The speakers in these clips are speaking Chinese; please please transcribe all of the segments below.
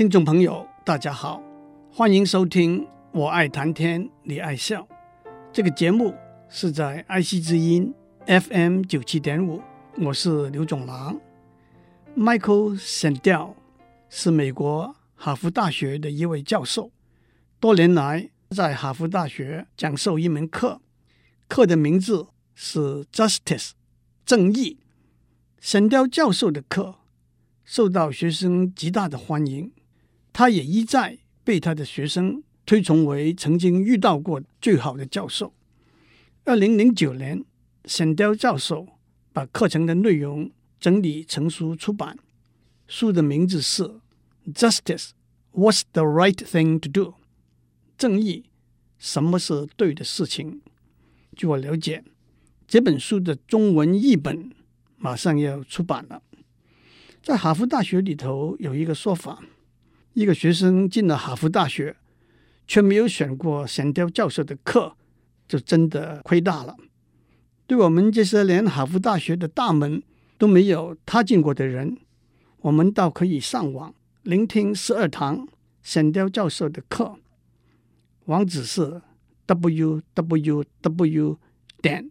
听众朋友，大家好，欢迎收听《我爱谈天，你爱笑》这个节目，是在爱惜之音 FM 九七点五。我是刘总郎。Michael Sandel 是美国哈佛大学的一位教授，多年来在哈佛大学讲授一门课，课的名字是 Justice 正义。Sandel 教授的课受到学生极大的欢迎。他也一再被他的学生推崇为曾经遇到过最好的教授。二零零九年，Sandel 教授把课程的内容整理成书出版，书的名字是《Justice: What's the Right Thing to Do》？正义，什么是对的事情？据我了解，这本书的中文译本马上要出版了。在哈佛大学里头有一个说法。一个学生进了哈佛大学，却没有选过神雕教授的课，就真的亏大了。对我们这些连哈佛大学的大门都没有踏进过的人，我们倒可以上网聆听十二堂神雕教授的课，网址是 w w w 点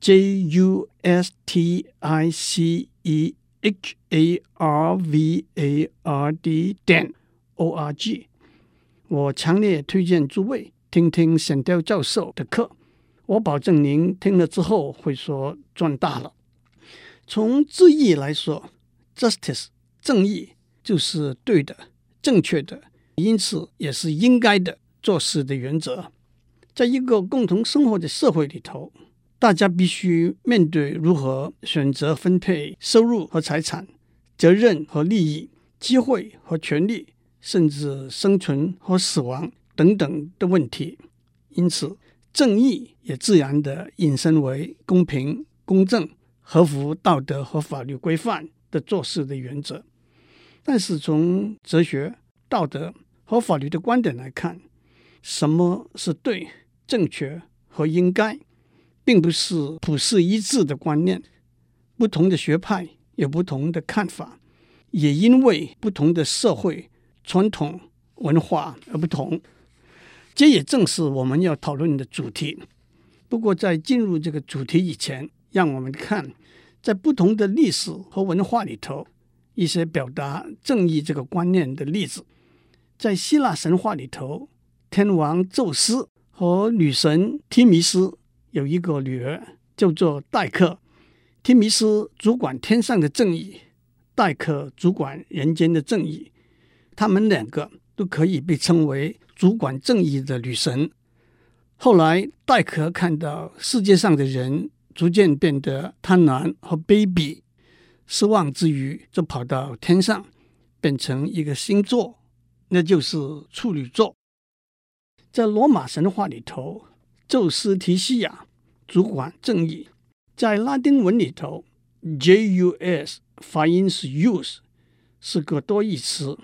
j u s t i c e h a r v a r d 点。O.R.G. 我强烈推荐诸位听听沈雕教授的课，我保证您听了之后会说赚大了。从字义来说，justice 正义就是对的、正确的，因此也是应该的做事的原则。在一个共同生活的社会里头，大家必须面对如何选择分配收入和财产、责任和利益、机会和权利。甚至生存和死亡等等的问题，因此正义也自然地引申为公平、公正、合乎道德和法律规范的做事的原则。但是从哲学、道德和法律的观点来看，什么是对、正确和应该，并不是普世一致的观念。不同的学派有不同的看法，也因为不同的社会。传统文化而不同，这也正是我们要讨论的主题。不过，在进入这个主题以前，让我们看在不同的历史和文化里头一些表达正义这个观念的例子。在希腊神话里头，天王宙斯和女神忒弥斯有一个女儿，叫做戴克。忒弥斯主管天上的正义，戴克主管人间的正义。他们两个都可以被称为主管正义的女神。后来，戴克看到世界上的人逐渐变得贪婪和卑鄙，失望之余，就跑到天上，变成一个星座，那就是处女座。在罗马神话里头，宙斯提西亚主管正义。在拉丁文里头，J-U-S 发音是 use，是个多义词。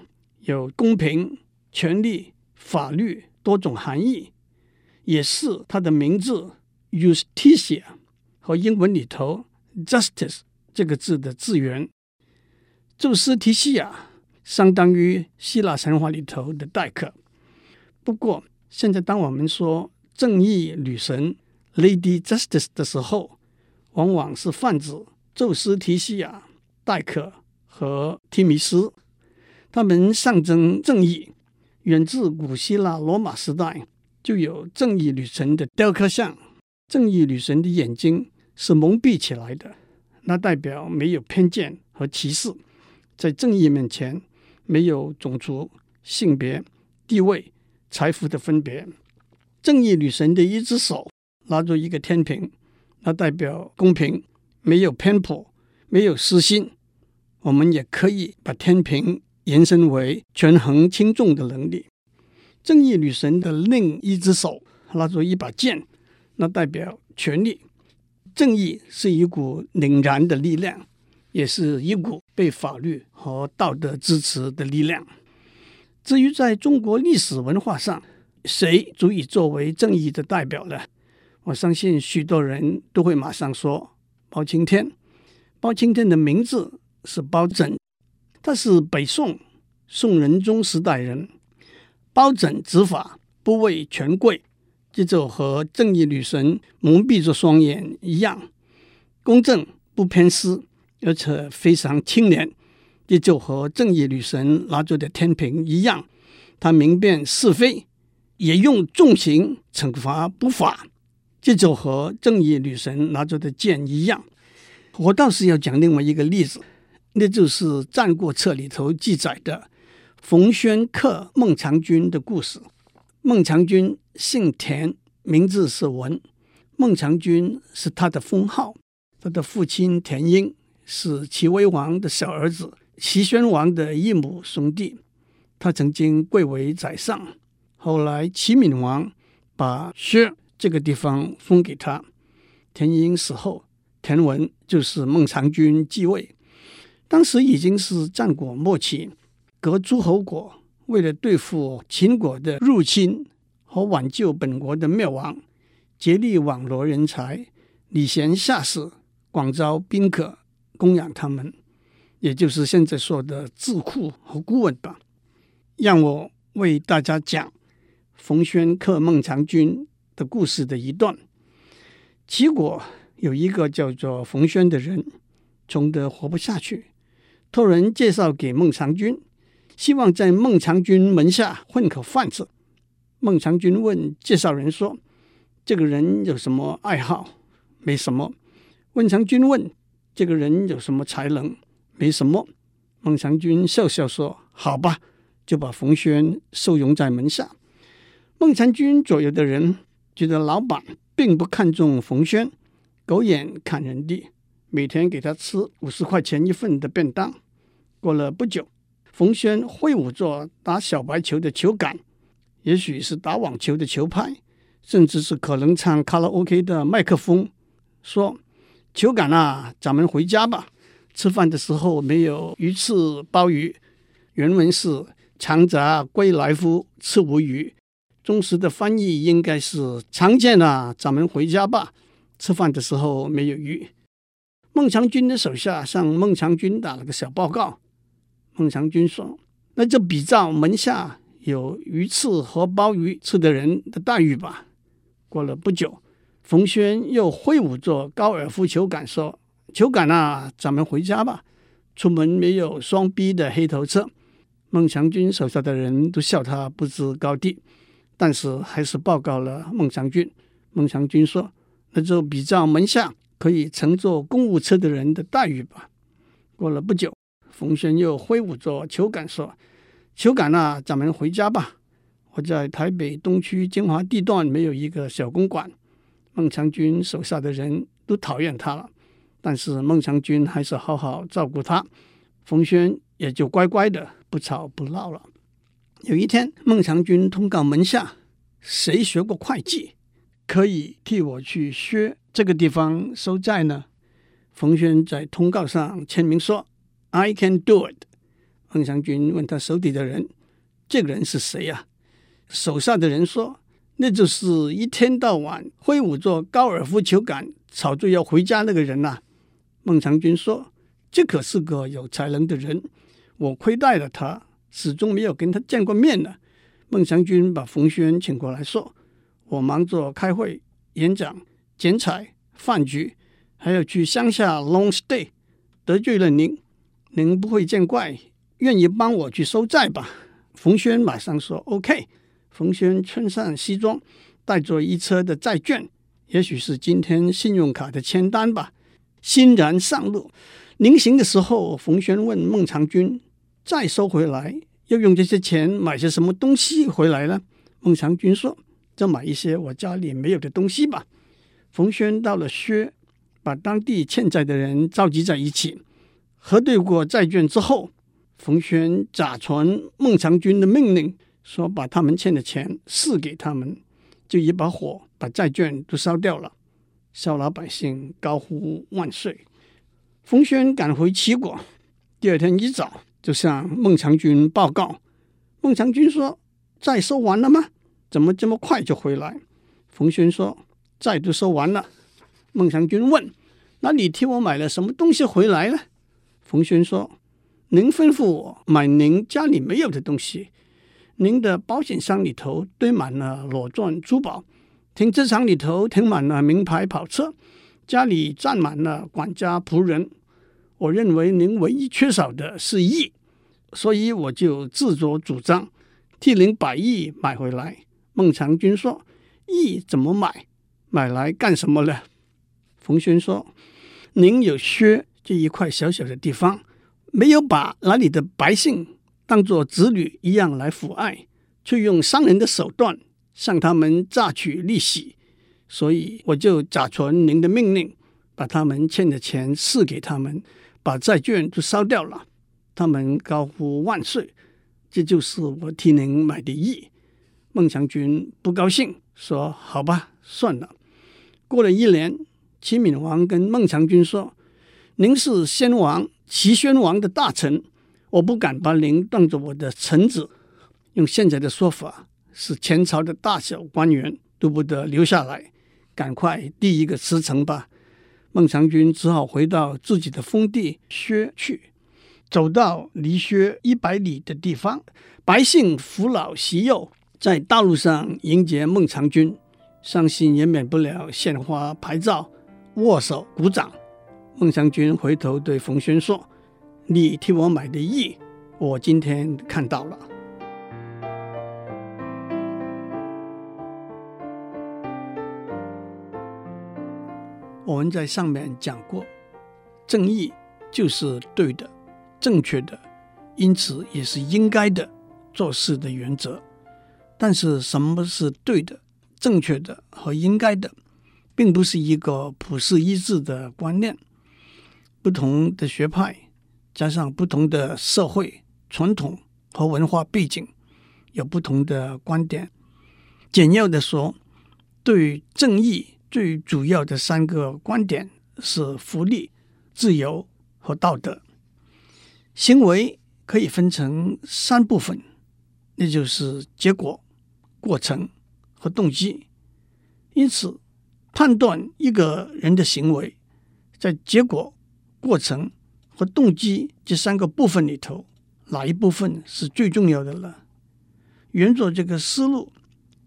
有公平、权利、法律多种含义，也是它的名字 Justitia 和英文里头 justice 这个字的字源。宙斯提西亚相当于希腊神话里头的戴克。不过，现在当我们说正义女神 Lady Justice 的时候，往往是泛指宙斯提西亚、戴克和提米斯。他们象征正义，远自古希腊罗马时代就有正义女神的雕刻像。正义女神的眼睛是蒙蔽起来的，那代表没有偏见和歧视，在正义面前没有种族、性别、地位、财富的分别。正义女神的一只手拿着一个天平，那代表公平，没有偏颇，没有私心。我们也可以把天平。延伸为权衡轻重的能力。正义女神的另一只手拿着一把剑，那代表权力。正义是一股凛然的力量，也是一股被法律和道德支持的力量。至于在中国历史文化上，谁足以作为正义的代表呢？我相信许多人都会马上说包青天。包青天的名字是包拯。他是北宋宋仁宗时代人，包拯执法不畏权贵，这就和正义女神蒙蔽着双眼一样，公正不偏私，而且非常清廉，这就和正义女神拿着的天平一样，他明辨是非，也用重刑惩罚不法，这就和正义女神拿着的剑一样。我倒是要讲另外一个例子，那就是《战国策》里头记载的。冯諼克孟尝君的故事。孟尝君姓田，名字是文。孟尝君是他的封号。他的父亲田婴是齐威王的小儿子，齐宣王的异母兄弟。他曾经贵为宰相。后来齐闵王把薛这个地方封给他。田婴死后，田文就是孟尝君继位。当时已经是战国末期。各诸侯国为了对付秦国的入侵和挽救本国的灭亡，竭力网罗人才，礼贤下士，广招宾客，供养他们，也就是现在说的智库和顾问吧。让我为大家讲冯諼克孟尝君的故事的一段。齐国有一个叫做冯諼的人，穷得活不下去，托人介绍给孟尝君。希望在孟尝君门下混口饭吃。孟尝君问介绍人说：“这个人有什么爱好？”“没什么。”孟尝君问：“这个人有什么才能？”“没什么。”孟尝君笑笑说：“好吧，就把冯轩收容在门下。”孟尝君左右的人觉得老板并不看重冯轩，狗眼看人低，每天给他吃五十块钱一份的便当。过了不久。冯轩挥舞着打小白球的球杆，也许是打网球的球拍，甚至是可能唱卡拉 OK 的麦克风，说：“球杆啊，咱们回家吧。吃饭的时候没有鱼翅鲍鱼。”原文是“长札归来夫，吃无鱼”，忠实的翻译应该是“常见啊，咱们回家吧。吃饭的时候没有鱼。”孟尝君的手下向孟尝君打了个小报告。孟尝君说：“那就比照门下有鱼翅和鲍鱼吃的人的待遇吧。”过了不久，冯轩又挥舞着高尔夫球杆说：“球杆啊，咱们回家吧。出门没有双逼的黑头车。”孟尝君手下的人都笑他不知高低，但是还是报告了孟尝君。孟尝君说：“那就比照门下可以乘坐公务车的人的待遇吧。”过了不久。冯轩又挥舞着球杆说：“球杆啊，咱们回家吧。我在台北东区精华地段没有一个小公馆。”孟尝君手下的人都讨厌他了，但是孟尝君还是好好照顾他，冯轩也就乖乖的不吵不闹了。有一天，孟尝君通告门下：“谁学过会计，可以替我去薛这个地方收债呢？”冯轩在通告上签名说。I can do it。孟尝君问他手底的人：“这个人是谁呀、？”手下的人说：“那就是一天到晚挥舞着高尔夫球杆，吵着要回家那个人呐、”孟尝君说：“这可是个有才能的人，我亏待了他，始终没有跟他见过面呢。”孟尝君把冯轩请过来说：“我忙着开会、演讲、剪彩、饭局，还要去乡下 long stay，得罪了您。”您不会见怪，愿意帮我去收债吧？冯轩马上说：“OK。”冯轩穿上西装，带着一车的债券，也许是今天信用卡的签单吧，欣然上路。临行的时候，冯轩问孟尝君：“债收回来，要用这些钱买些什么东西回来呢？”孟尝君说：“就买一些我家里没有的东西吧。”冯轩到了薛，把当地欠债的人召集在一起。核对过债券之后，冯轩假传孟尝君的命令，说把他们欠的钱释给他们，就一把火把债券都烧掉了。小老百姓高呼万岁。冯轩赶回齐国，第二天一早就向孟尝君报告。孟尝君说：“债收完了吗？怎么这么快就回来？”冯轩说：“债都收完了。”孟尝君问：“那你替我买了什么东西回来呢？”冯諼说：“您吩咐我买您家里没有的东西。您的保险箱里头堆满了裸钻珠宝，停车场里头停满了名牌跑车，家里站满了管家仆人。我认为您唯一缺少的是义，所以我就自作主张替您把义买回来。孟尝君说：“义怎么买？买来干什么呢？”冯諼说：“您有靴这一块小小的地方，没有把那里的百姓。”当做子女一样来抚爱，却用商人的手段向他们榨取利息，所以我就假传您的命令，把他们欠的钱赐给他们，把债券都烧掉了。他们高呼万岁，这就是我替您买的义。孟尝君不高兴，说：“好吧，算了。”过了一年，齐闵王跟孟尝君说：“您是先王齐宣王的大臣。”我不敢把您当做我的臣子，用现在的说法，是前朝的大小官员都不得留下来，赶快第一个辞呈吧。孟尝君只好回到自己的封地薛去，走到离薛一百里的地方，百姓扶老携幼，在大路上迎接孟尝君，伤心也免不了献花拍照、握手鼓掌。孟尝君回头对冯轩说。你替我买的义，我今天看到了。我们在上面讲过，正义就是对的、正确的，因此也是应该的做事的原则。但是，什么是对的、正确的和应该的，并不是一个普世一致的观念，不同的学派。加上不同的社会传统和文化背景，有不同的观点。简要的说，对正义最主要的三个观点是福利、自由和道德。行为可以分成三部分，那就是结果、过程和动机。因此，判断一个人的行为，在结果、过程。和动机这三个部分里头，哪一部分是最重要的呢？沿着这个思路，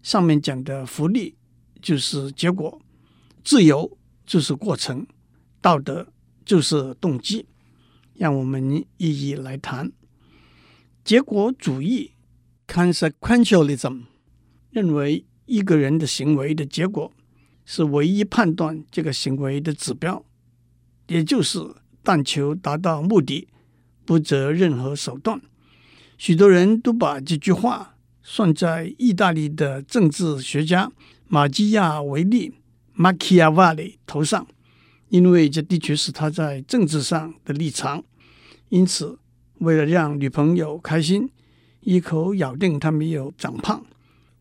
上面讲的福利就是结果，自由就是过程，道德就是动机。让我们一一来谈。结果主义 （consequentialism） 认为，一个人的行为的结果是唯一判断这个行为的指标，也就是。但求达到目的，不择任何手段。许多人都把这句话算在意大利的政治学家马基亚维利 （Machiavelli） 头上，因为这的确是他在政治上的立场。因此，为了让女朋友开心，一口咬定他没有长胖；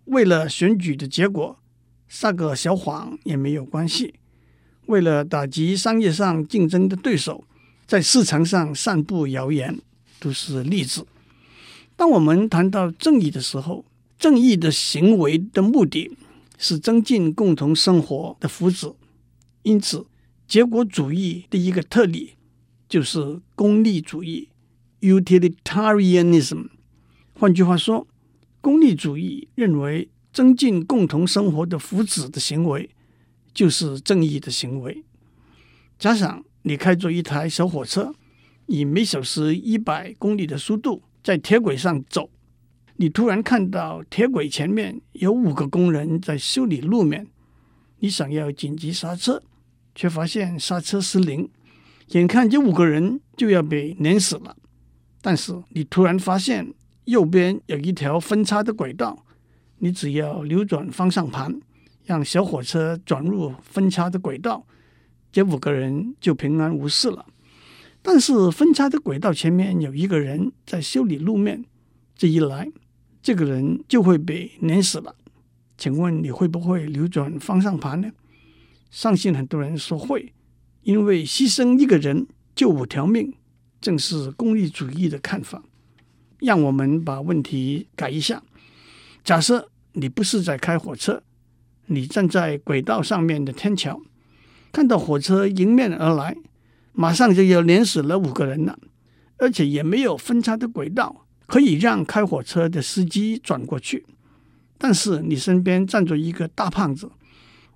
为了选举的结果，撒个小谎也没有关系；为了打击商业上竞争的对手。在市场上散布谣言都是例子。当我们谈到正义的时候，正义的行为的目的是增进共同生活的福祉。因此，结果主义的一个特例就是功利主义 （utilitarianism）。换句话说，功利主义认为增进共同生活的福祉的行为就是正义的行为。加上。你开着一台小火车，以每小时一百公里的速度在铁轨上走。你突然看到铁轨前面有五个工人在修理路面，你想要紧急刹车，却发现刹车失灵，眼看这五个人就要被碾死了。但是你突然发现右边有一条分叉的轨道，你只要扭转方向盘，让小火车转入分叉的轨道。这五个人就平安无事了，但是分叉的轨道前面有一个人在修理路面，这一来，这个人就会被碾死了。请问你会不会扭转方向盘呢？相信很多人说会，因为牺牲一个人救五条命，正是功利主义的看法。让我们把问题改一下，假设你不是在开火车，你站在轨道上面的天桥。看到火车迎面而来，马上就要碾死了五个人了。而且也没有分叉的轨道可以让开火车的司机转过去。但是你身边站着一个大胖子，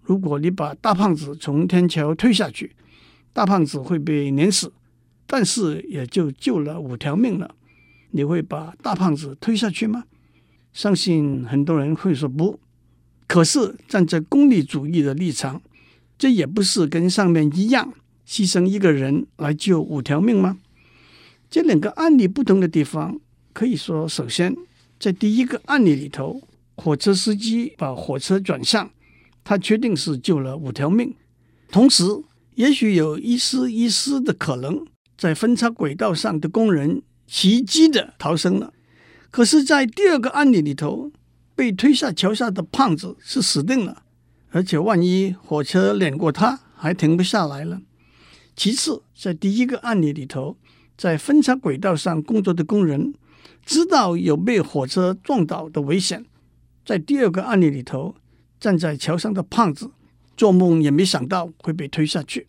如果你把大胖子从天桥推下去，大胖子会被碾死，但是也就救了五条命了。你会把大胖子推下去吗？相信很多人会说不。可是站在功利主义的立场，这也不是跟上面一样，牺牲一个人来救五条命吗？这两个案例不同的地方，可以说，首先在第一个案例里头，火车司机把火车转向，他确定是救了五条命，同时也许有一丝一丝的可能，在分叉轨道上的工人奇迹的逃生了。可是，在第二个案例里头，被推下桥下的胖子是死定了，而且万一火车碾过他，还停不下来了。其次，在第一个案例里头，在分叉轨道上工作的工人知道有被火车撞倒的危险；在第二个案例里头，站在桥上的胖子做梦也没想到会被推下去。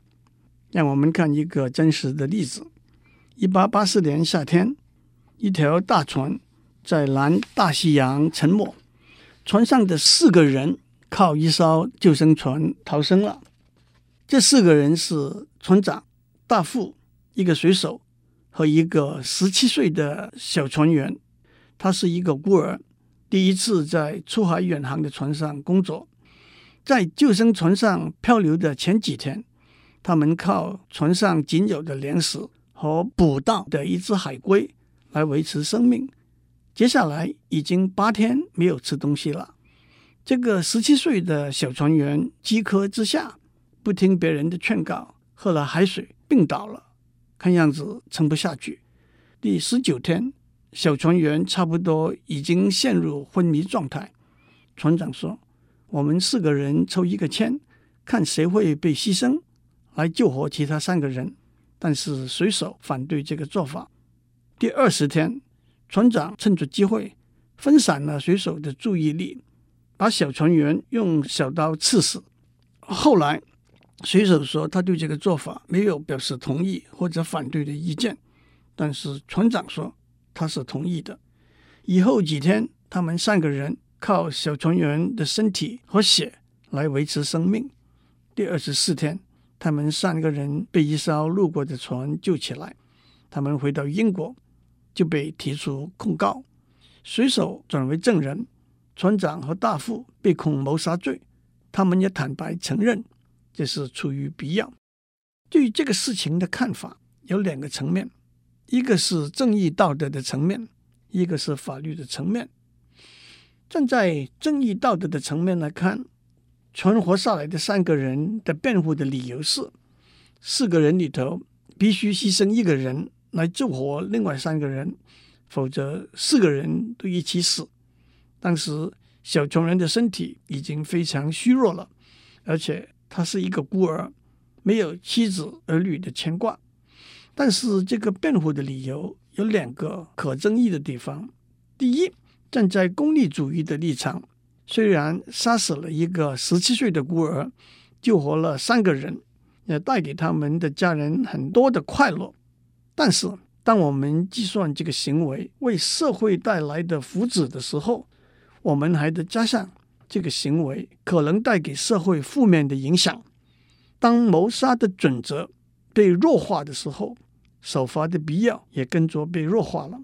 让我们看一个真实的例子：一八八四年夏天，一条大船。在南大西洋沉没，船上的四个人靠一艘救生船逃生了。这四个人是船长、大副、一个水手和一个十七岁的小船员。他是一个孤儿，第一次在出海远航的船上工作。在救生船上漂流的前几天，他们靠船上仅有的粮食和捕到的一只海龟来维持生命。接下来已经八天没有吃东西了。这个十七岁的小船员饥渴之下，不听别人的劝告，喝了海水，病倒了，看样子撑不下去。第十九天，小船员差不多已经陷入昏迷状态。船长说：“我们四个人抽一个签，看谁会被牺牲，来救活其他三个人。”但是水手反对这个做法。第二十天。船长趁着机会分散了水手的注意力，把小船员用小刀刺死。后来，水手说他对这个做法没有表示同意或者反对的意见，但是船长说他是同意的。以后几天，他们三个人靠小船员的身体和血来维持生命。第二十四天，他们三个人被一艘路过的船救起来，他们回到英国。就被提出控告，水手转为证人，船长和大副被控谋杀罪，他们也坦白承认这是出于必要。对于这个事情的看法有两个层面，一个是正义道德的层面，一个是法律的层面。站在正义道德的层面来看，存活下来的三个人的辩护的理由是：四个人里头必须牺牲一个人。来救活另外三个人，否则四个人都一起死。当时小穷人的身体已经非常虚弱了，而且他是一个孤儿，没有妻子儿女的牵挂。但是这个辩护的理由有两个可争议的地方：第一，站在功利主义的立场，虽然杀死了一个十七岁的孤儿，救活了三个人，也带给他们的家人很多的快乐。但是，当我们计算这个行为为社会带来的福祉的时候，我们还得加上这个行为可能带给社会负面的影响。当谋杀的准则被弱化的时候，守法的必要也跟着被弱化了。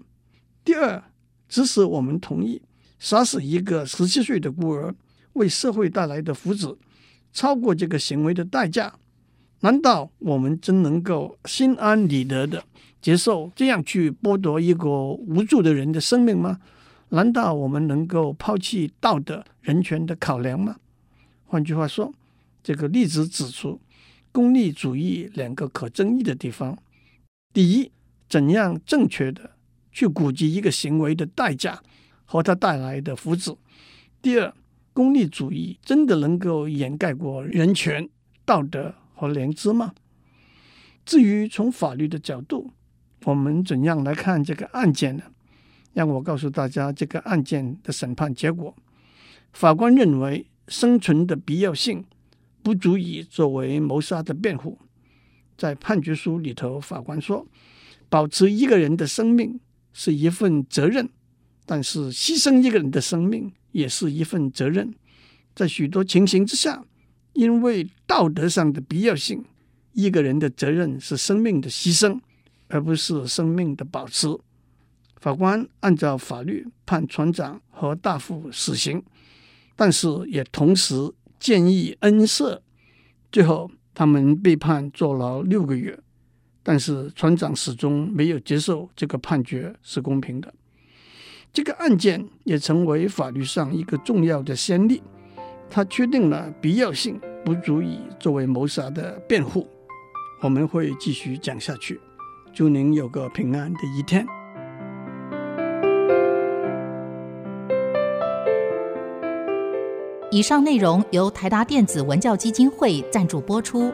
第二，即使我们同意杀死一个十七岁的孤儿为社会带来的福祉超过这个行为的代价，难道我们真能够心安理得的？接受这样去剥夺一个无助的人的生命吗？难道我们能够抛弃道德人权的考量吗？换句话说，这个例子指出功利主义两个可争议的地方：第一，怎样正确的去估计一个行为的代价和它带来的福祉；第二，功利主义真的能够掩盖过人权、道德和良知吗？至于从法律的角度，我们怎样来看这个案件呢？让我告诉大家这个案件的审判结果。法官认为生存的必要性不足以作为谋杀的辩护。在判决书里头，法官说，保持一个人的生命是一份责任，但是牺牲一个人的生命也是一份责任。在许多情形之下，因为道德上的必要性，一个人的责任是生命的牺牲，而不是生命的保持。法官按照法律判船长和大副死刑，但是也同时建议恩赦。最后，他们被判坐牢六个月，但是船长始终没有接受这个判决是公平的。这个案件也成为法律上一个重要的先例，它确定了必要性不足以作为谋杀的辩护。我们会继续讲下去，祝您有个平安的一天。以上内容由台达电子文教基金会赞助播出。